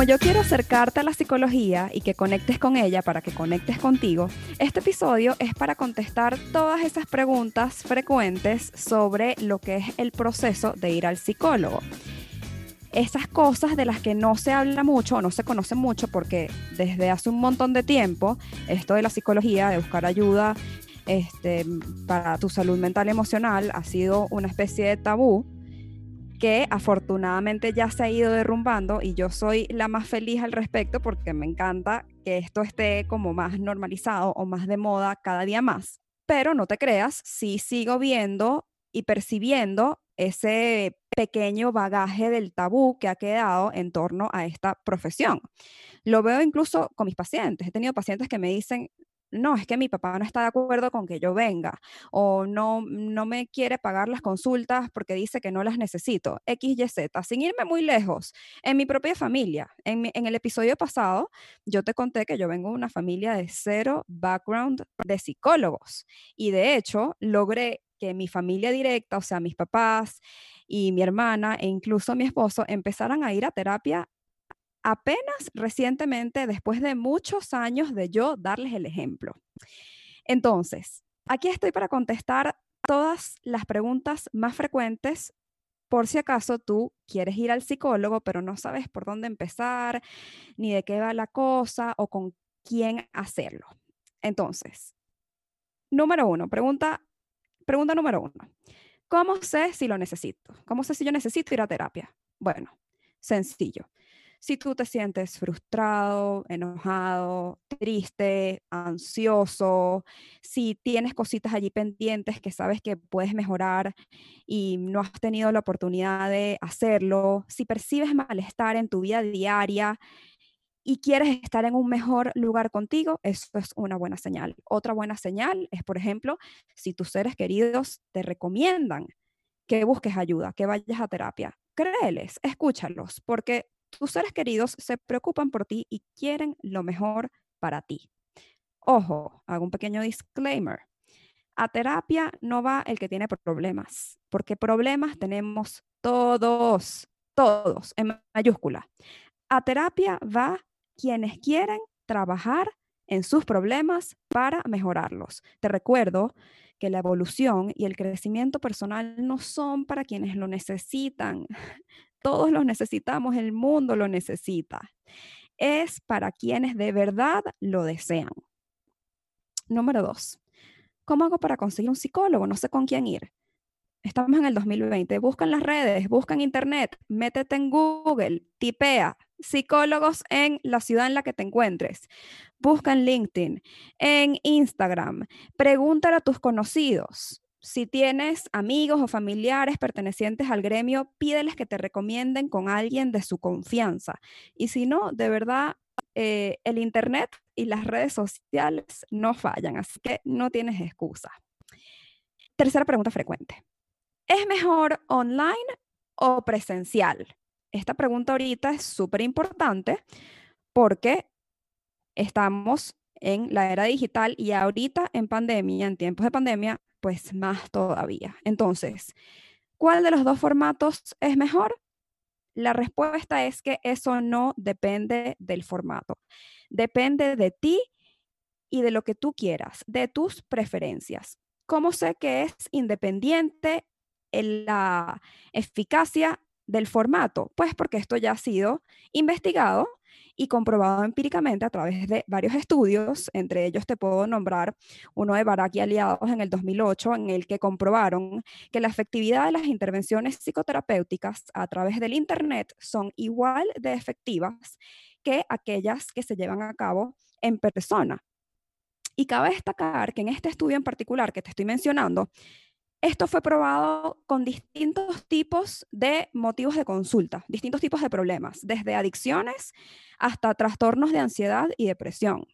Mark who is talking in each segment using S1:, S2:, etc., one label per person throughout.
S1: Como yo quiero acercarte a la psicología y que conectes con ella para que conectes contigo, este episodio es para contestar todas esas preguntas frecuentes sobre lo que es el proceso de ir al psicólogo. Esas cosas de las que no se habla mucho o no se conoce mucho porque desde hace un montón de tiempo esto de la psicología, de buscar ayuda este, para tu salud mental emocional ha sido una especie de tabú que afortunadamente ya se ha ido derrumbando y yo soy la más feliz al respecto porque me encanta que esto esté como más normalizado o más de moda cada día más. Pero no te creas, sí sigo viendo y percibiendo ese pequeño bagaje del tabú que ha quedado en torno a esta profesión. Lo veo incluso con mis pacientes. He tenido pacientes que me dicen, no, es que mi papá no está de acuerdo con que yo venga o no, no me quiere pagar las consultas porque dice que no las necesito. X, Y, Z, sin irme muy lejos. En mi propia familia, en, en el episodio pasado, yo te conté que yo vengo de una familia de cero background de psicólogos y de hecho logré que mi familia directa, o sea, mis papás y mi hermana e incluso mi esposo empezaran a ir a terapia apenas recientemente, después de muchos años de yo darles el ejemplo. Entonces, aquí estoy para contestar todas las preguntas más frecuentes por si acaso tú quieres ir al psicólogo, pero no sabes por dónde empezar, ni de qué va la cosa o con quién hacerlo. Entonces, número uno, pregunta, pregunta número uno. ¿Cómo sé si lo necesito? ¿Cómo sé si yo necesito ir a terapia? Bueno, sencillo si tú te sientes frustrado, enojado, triste, ansioso, si tienes cositas allí pendientes que sabes que puedes mejorar y no has tenido la oportunidad de hacerlo, si percibes malestar en tu vida diaria y quieres estar en un mejor lugar contigo, eso es una buena señal. Otra buena señal es, por ejemplo, si tus seres queridos te recomiendan que busques ayuda, que vayas a terapia. Créeles, escúchalos, porque tus seres queridos se preocupan por ti y quieren lo mejor para ti. Ojo, hago un pequeño disclaimer. A terapia no va el que tiene problemas, porque problemas tenemos todos, todos, en mayúscula. A terapia va quienes quieren trabajar en sus problemas para mejorarlos. Te recuerdo que la evolución y el crecimiento personal no son para quienes lo necesitan, todos los necesitamos, el mundo lo necesita. Es para quienes de verdad lo desean. Número dos, ¿cómo hago para conseguir un psicólogo? No sé con quién ir. Estamos en el 2020, busca en las redes, busca en internet, métete en Google, tipea psicólogos en la ciudad en la que te encuentres. Busca en LinkedIn, en Instagram, pregúntale a tus conocidos si tienes amigos o familiares pertenecientes al gremio, pídeles que te recomienden con alguien de su confianza. Y si no, de verdad, eh, el Internet y las redes sociales no fallan, así que no tienes excusa. Tercera pregunta frecuente. ¿Es mejor online o presencial? Esta pregunta ahorita es súper importante porque estamos en la era digital y ahorita en pandemia, en tiempos de pandemia, pues más todavía. Entonces, ¿cuál de los dos formatos es mejor? La respuesta es que eso no depende del formato. Depende de ti y de lo que tú quieras, de tus preferencias. ¿Cómo sé que es independiente en la eficacia del formato? Pues porque esto ya ha sido investigado y comprobado empíricamente a través de varios estudios, entre ellos te puedo nombrar uno de Barak y aliados en el 2008, en el que comprobaron que la efectividad de las intervenciones psicoterapéuticas a través del Internet son igual de efectivas que aquellas que se llevan a cabo en persona. Y cabe destacar que en este estudio en particular que te estoy mencionando, esto fue probado con distintos tipos de motivos de consulta, distintos tipos de problemas, desde adicciones hasta trastornos de ansiedad y depresión.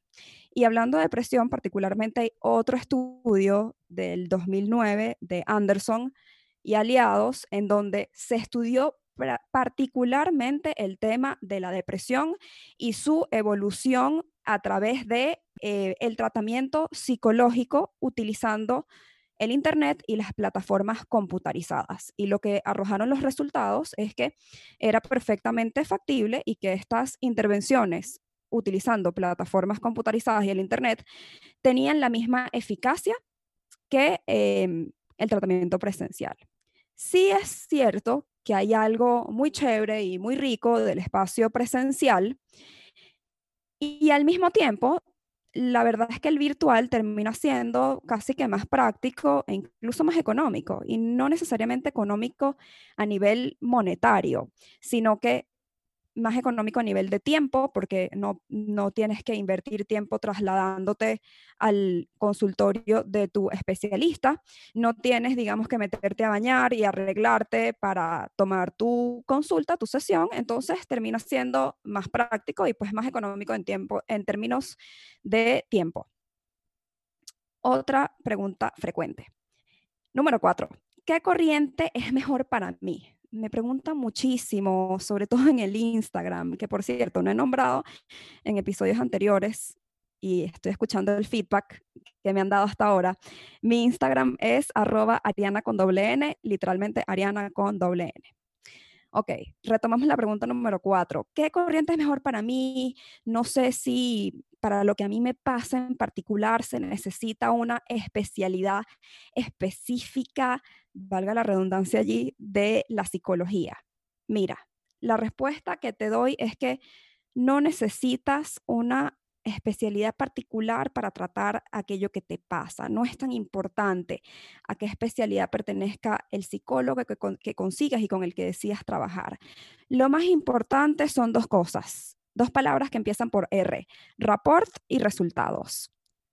S1: Y hablando de depresión, particularmente hay otro estudio del 2009 de Anderson y aliados en donde se estudió particularmente el tema de la depresión y su evolución a través de eh, el tratamiento psicológico utilizando el Internet y las plataformas computarizadas. Y lo que arrojaron los resultados es que era perfectamente factible y que estas intervenciones utilizando plataformas computarizadas y el Internet tenían la misma eficacia que em, el tratamiento presencial. Sí es cierto que hay algo muy chévere y muy rico del espacio presencial y al mismo tiempo la verdad es que el virtual termina siendo casi que más práctico e incluso más económico, y no necesariamente económico a nivel monetario, sino que más económico a nivel de tiempo, porque no, no tienes que invertir tiempo trasladándote al consultorio de tu especialista, no tienes, digamos, que meterte a bañar y arreglarte para tomar tu consulta, tu sesión, entonces termina siendo más práctico y pues más económico en, tiempo, en términos de tiempo. Otra pregunta frecuente. Número cuatro. ¿Qué corriente es mejor para mí? Me preguntan muchísimo, sobre todo en el Instagram, que por cierto no he nombrado en episodios anteriores y estoy escuchando el feedback que me han dado hasta ahora. Mi Instagram es arroba ariana con doble N, literalmente ariana con doble N. Ok, retomamos la pregunta número cuatro. ¿Qué corriente es mejor para mí? No sé si para lo que a mí me pasa en particular se necesita una especialidad específica, valga la redundancia allí, de la psicología. Mira, la respuesta que te doy es que no necesitas una especialidad particular para tratar aquello que te pasa. No es tan importante a qué especialidad pertenezca el psicólogo que, consigas y con el que decidas trabajar. Lo más importante son dos cosas, dos palabras que empiezan por R, rapport y resultados.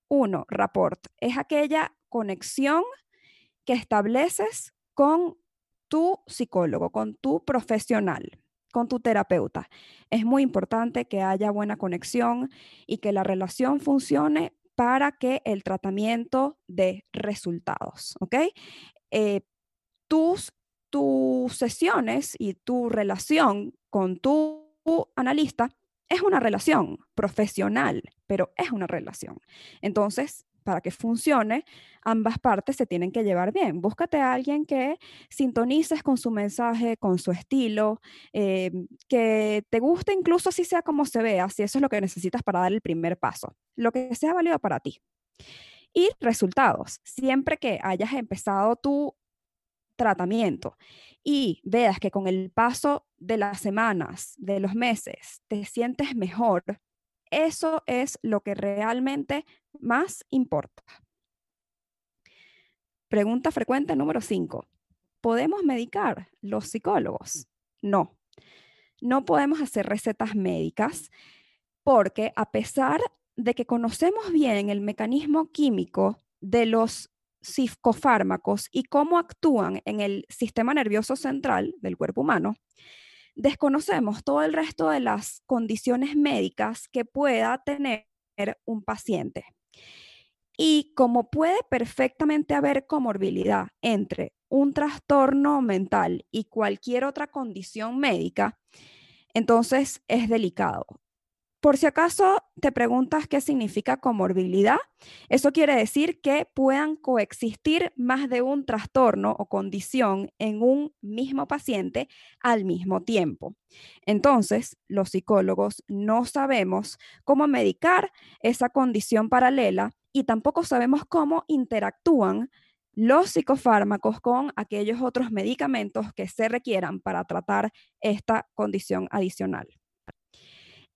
S1: Uno, rapport, es aquella conexión que estableces con tu psicólogo, con tu profesional con tu terapeuta. Es muy importante que haya buena conexión y que la relación funcione para que el tratamiento dé resultados, ¿ok? Eh, tus, tus sesiones y tu relación con tu analista es una relación profesional, pero es una relación. Entonces, para que funcione, ambas partes se tienen que llevar bien. Búscate a alguien que sintonices con su mensaje, con su estilo, eh, que te guste incluso si sea como se vea, si eso es lo que necesitas para dar el primer paso, lo que sea válido para ti. Y resultados. Siempre que hayas empezado tu tratamiento y veas que con el paso de las semanas, de los meses, te sientes mejor, eso es lo que realmente más importa. Pregunta frecuente número 5. ¿Podemos medicar los psicólogos? No. No podemos hacer recetas médicas porque a pesar de que conocemos bien el mecanismo químico de los psicofármacos y cómo actúan en el sistema nervioso central del cuerpo humano, desconocemos todo el resto de las condiciones médicas que pueda tener un paciente. Y como puede perfectamente haber comorbilidad entre un trastorno mental y cualquier otra condición médica, entonces es delicado. Por si acaso te preguntas qué significa comorbilidad, eso quiere decir que puedan coexistir más de un trastorno o condición en un mismo paciente al mismo tiempo. Entonces, los psicólogos no sabemos cómo medicar esa condición paralela y tampoco sabemos cómo interactúan los psicofármacos con aquellos otros medicamentos que se requieran para tratar esta condición adicional.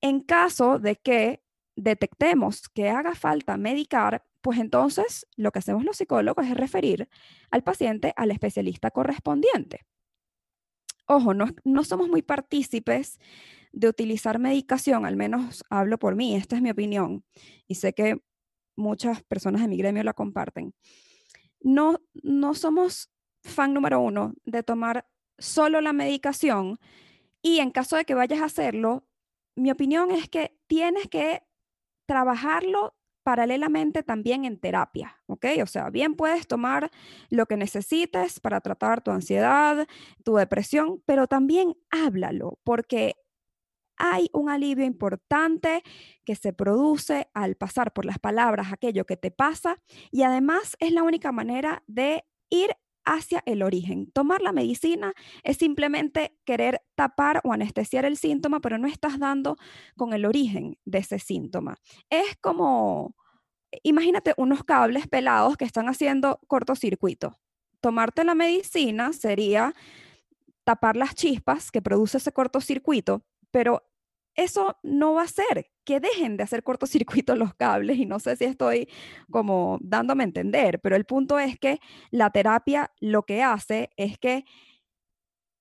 S1: En caso de que detectemos que haga falta medicar, pues entonces lo que hacemos los psicólogos es referir al paciente al especialista correspondiente. Ojo, no, no somos muy partícipes de utilizar medicación, al menos hablo por mí, esta es mi opinión, y sé que muchas personas de mi gremio la comparten. No, no somos fan número uno de tomar solo la medicación y en caso de que vayas a hacerlo, mi opinión es que tienes que trabajarlo paralelamente también en terapia, ¿ok? O sea, bien puedes tomar lo que necesites para tratar tu ansiedad, tu depresión, pero también háblalo, porque hay un alivio importante que se produce al pasar por las palabras aquello que te pasa y además es la única manera de ir hacia el origen. Tomar la medicina es simplemente querer tapar o anestesiar el síntoma, pero no estás dando con el origen de ese síntoma. Es como, imagínate unos cables pelados que están haciendo cortocircuito. Tomarte la medicina sería tapar las chispas que produce ese cortocircuito, pero eso no va a ser que dejen de hacer cortocircuito los cables y no sé si estoy como dándome a entender, pero el punto es que la terapia lo que hace es que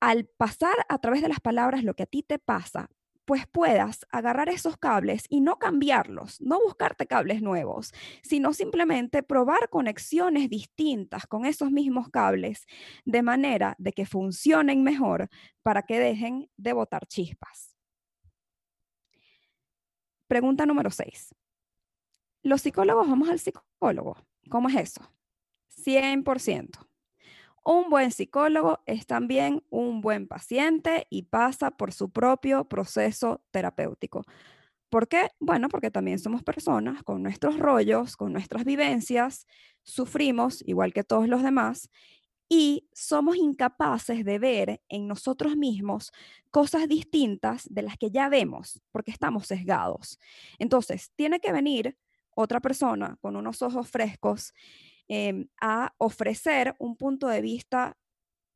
S1: al pasar a través de las palabras lo que a ti te pasa, pues puedas agarrar esos cables y no cambiarlos, no buscarte cables nuevos, sino simplemente probar conexiones distintas con esos mismos cables de manera de que funcionen mejor para que dejen de botar chispas. Pregunta número 6. Los psicólogos vamos al psicólogo. ¿Cómo es eso? 100%. Un buen psicólogo es también un buen paciente y pasa por su propio proceso terapéutico. ¿Por qué? Bueno, porque también somos personas con nuestros rollos, con nuestras vivencias, sufrimos igual que todos los demás y somos incapaces de ver en nosotros mismos cosas distintas de las que ya vemos porque estamos sesgados. Entonces, tiene que venir otra persona con unos ojos frescos em, a ofrecer un punto de vista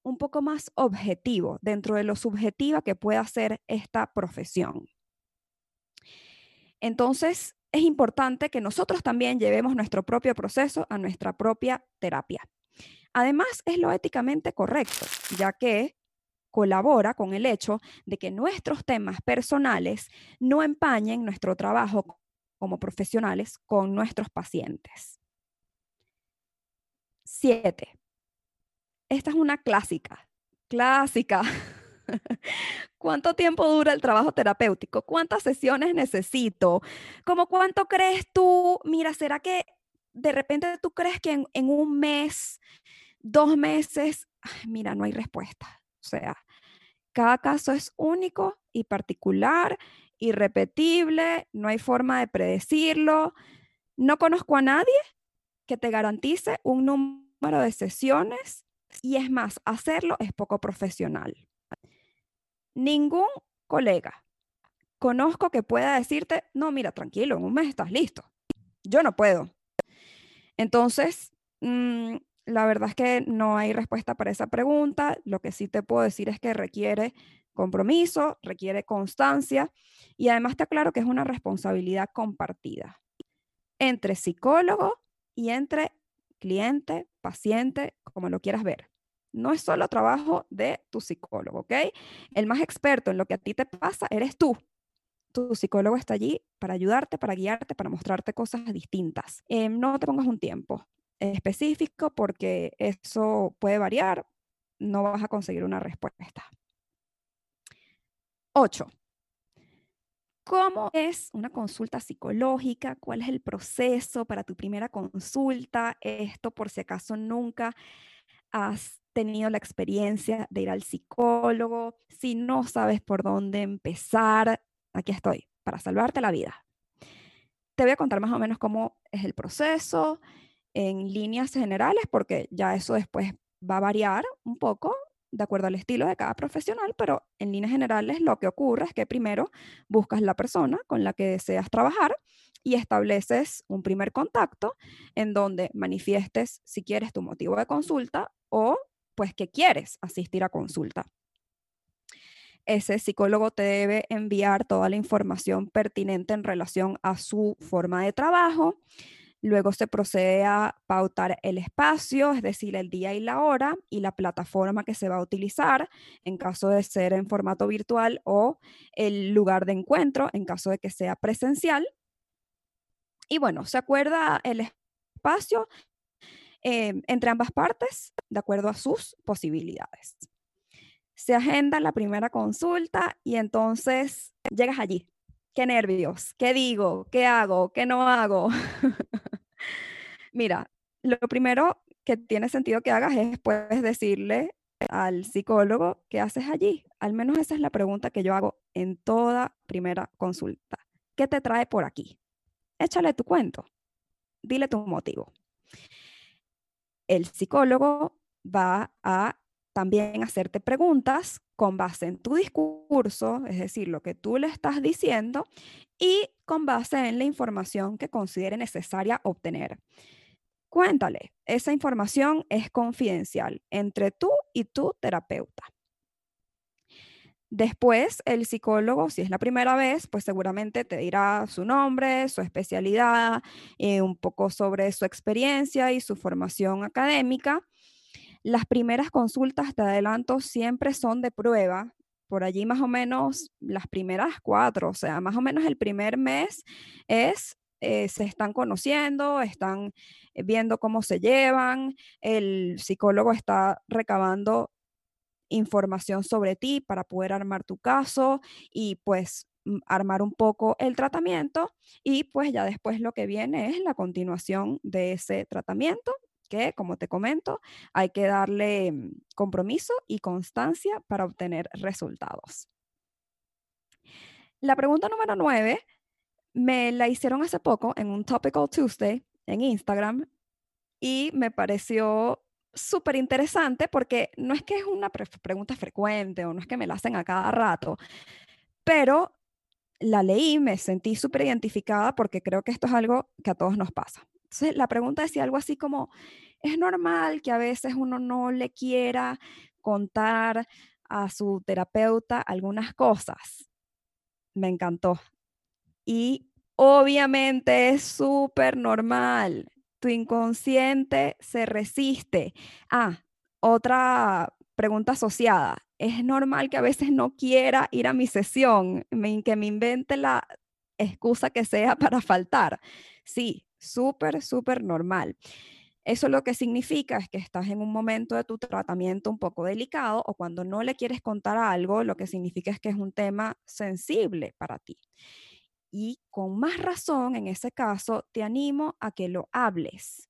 S1: un poco más objetivo dentro de lo subjetiva que pueda ser esta profesión. Entonces, es importante que nosotros también llevemos nuestro propio proceso a nuestra propia terapia. Además, es lo éticamente correcto, ya que colabora con el hecho de que nuestros temas personales no empañen nuestro trabajo como profesionales con nuestros pacientes. Siete. Esta es una clásica, clásica. ¿Cuánto tiempo dura el trabajo terapéutico? ¿Cuántas sesiones necesito? ¿Cómo cuánto crees tú? Mira, ¿será que de repente tú crees que en un mes dos meses, mira, no hay respuesta. O sea, cada caso es único y particular, irrepetible, no hay forma de predecirlo. No conozco a nadie que te garantice un número de sesiones y es más, hacerlo es poco profesional. Ningún colega conozco que pueda decirte, no, mira, tranquilo, en un mes estás listo. Yo no puedo. Entonces, mm, la verdad es que no hay respuesta para esa pregunta. Lo que sí te puedo decir es que requiere compromiso, requiere constancia y además está claro que es una responsabilidad compartida entre psicólogo y entre cliente, paciente, como lo quieras ver. No es solo trabajo de tu psicólogo, ¿ok? El más experto en lo que a ti te pasa eres tú. Tu psicólogo está allí para ayudarte, para guiarte, para mostrarte cosas distintas. Em, no te pongas un tiempo específico porque eso puede variar, no vas a conseguir una respuesta. 8. ¿Cómo es una consulta psicológica? ¿Cuál es el proceso para tu primera consulta? Esto por si acaso nunca has tenido la experiencia de ir al psicólogo. Si no sabes por dónde empezar, aquí estoy para salvarte la vida. Te voy a contar más o menos cómo es el proceso, en líneas generales, porque ya eso después va a variar un poco de acuerdo al estilo de cada profesional, pero en líneas generales lo que ocurre es que primero buscas la persona con la que deseas trabajar, y estableces un primer contacto en donde manifiestes si quieres tu motivo de consulta o pues que quieres asistir a consulta. Ese psicólogo te debe enviar toda la información pertinente en relación a su forma de trabajo. Luego se procede a pautar el espacio, es decir, el día y la hora y la plataforma que se va a utilizar en caso de ser en formato virtual o el lugar de encuentro en caso de que sea presencial. Y bueno, se acuerda el espacio eh, entre ambas partes de acuerdo a sus posibilidades. Se agenda la primera consulta y entonces llegas allí. Qué nervios, qué digo, qué hago, qué no hago. Mira, lo primero que tiene sentido que hagas es pues decirle al psicólogo qué haces allí. Al menos esa es la pregunta que yo hago en toda primera consulta. ¿Qué te trae por aquí? échale tu cuento, dile tu motivo. El psicólogo va a también hacerte preguntas con base en tu discurso, es decir, lo que tú le estás diciendo, y con base en la información que considere necesaria obtener. Cuéntale, esa información es confidencial entre tú y tu terapeuta. Después, el psicólogo, si es la primera vez, pues seguramente te dirá su nombre, su especialidad, eh, un poco sobre su experiencia y su formación académica. Las primeras consultas, te adelanto, siempre son de prueba, por allí más o menos las primeras cuatro, o sea, más o menos el primer mes es, eh, se están conociendo, están eh, viendo cómo se llevan, el psicólogo está recabando información sobre ti para poder armar tu caso y pues mm, armar un poco el tratamiento y pues ya después lo que viene es la continuación de ese tratamiento que como te comento hay que darle mm, compromiso y constancia para obtener resultados. La pregunta número nueve me la hicieron hace poco en un Topical Tuesday en Instagram y me pareció súper interesante porque no es que es una pregunta frecuente o no es que me la hacen a cada rato, pero la leí, me sentí súper identificada porque creo que esto es algo que a todos nos pasa. Entonces, la pregunta decía algo así como, ¿es normal que a veces uno no le quiera contar a su terapeuta algunas cosas? Me encantó. Y obviamente es súper normal tu inconsciente se resiste. Ah, otra pregunta asociada. ¿Es normal que a veces no quiera ir a mi sesión, que me invente la excusa que sea para faltar? Sí, súper, súper normal. Eso lo que significa es que estás en un momento de tu tratamiento un poco delicado o cuando no le quieres contar algo, lo que significa es que es un tema sensible para ti. Y con más razón, en ese caso, te animo a que lo hables.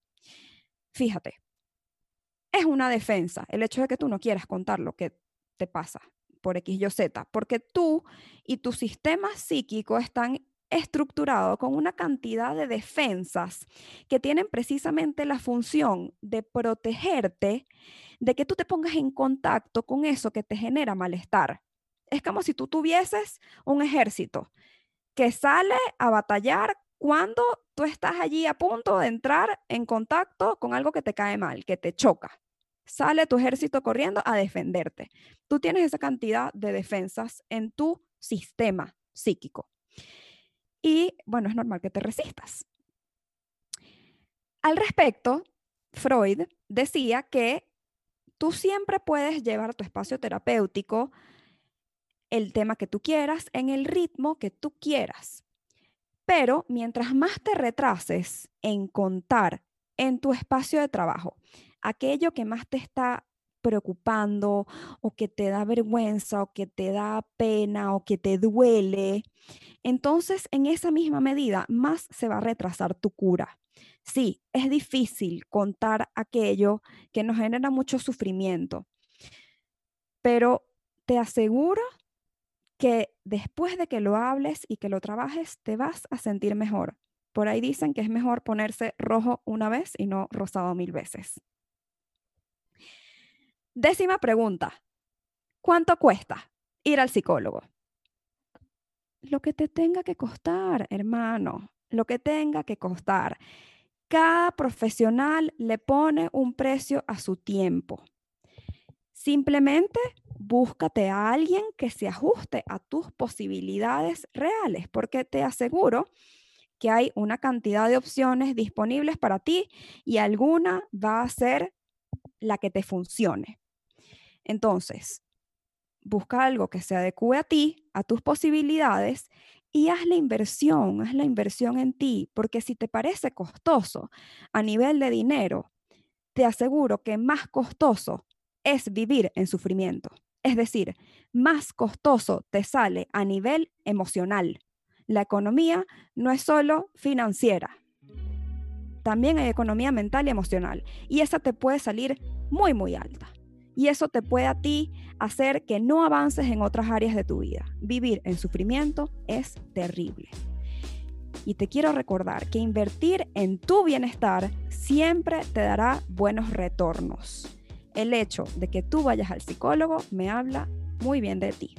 S1: Fíjate, es una defensa el hecho de que tú no quieras contar lo que te pasa por X, Y, Z, porque tú y tu sistema psíquico están estructurados con una cantidad de defensas que tienen precisamente la función de protegerte de que tú te pongas en contacto con eso que te genera malestar. Es como si tú tuvieses un ejército que sale a batallar cuando tú estás allí a punto de entrar en contacto con algo que te cae mal, que te choca. Sale tu ejército corriendo a defenderte. Tú tienes esa cantidad de defensas en tu sistema psíquico. Y bueno, es normal que te resistas. Al respecto, Freud decía que tú siempre puedes llevar tu espacio terapéutico el tema que tú quieras, en el ritmo que tú quieras. Pero mientras más te retrases en contar en tu espacio de trabajo aquello que más te está preocupando o que te da vergüenza o que te da pena o que te duele, entonces en esa misma medida más se va a retrasar tu cura. Sí, es difícil contar aquello que nos genera mucho sufrimiento, pero te aseguro que después de que lo hables y que lo trabajes, te vas a sentir mejor. Por ahí dicen que es mejor ponerse rojo una vez y no rosado mil veces. Décima pregunta. ¿Cuánto cuesta ir al psicólogo? Lo que te tenga que costar, hermano. lo que tenga que costar. Cada profesional le pone un precio a su tiempo. Simplemente búscate a alguien que se ajuste a tus posibilidades reales, porque te aseguro que hay una cantidad de opciones disponibles para ti y alguna va a ser la que te funcione. Entonces, busca algo que se adecue a ti, a tus posibilidades y haz la inversión, haz la inversión en ti, porque si te parece costoso a nivel de dinero, te aseguro que más costoso es vivir en sufrimiento. Es decir, más costoso te sale a nivel emocional. La economía no es solo financiera, también hay economía mental y emocional. Y esa te puede salir muy, muy alta. Y eso te puede a ti hacer que no avances en otras áreas de tu vida. Vivir en sufrimiento es terrible. Y te quiero recordar que invertir en tu bienestar siempre te dará buenos retornos. El hecho de que tú vayas al psicólogo me habla muy bien de ti.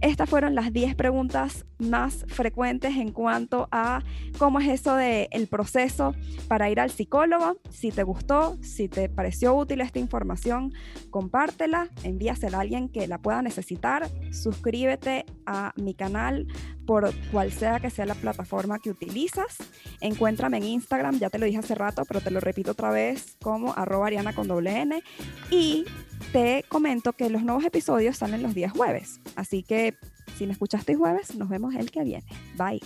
S1: Estas fueron las 10 preguntas más frecuentes en cuanto a cómo es eso del el proceso para ir al psicólogo. Si te gustó, si te pareció útil esta información, compártela, envíasela a alguien que la pueda necesitar, suscríbete a mi canal por cual sea que sea la plataforma que utilizas. Encuéntrame en Instagram, ya te lo dije hace rato, pero te lo repito otra vez como arroba ariana con doble N. Y te comento que los nuevos episodios salen los días jueves. Así que si me escuchaste jueves, nos vemos el que viene. Bye.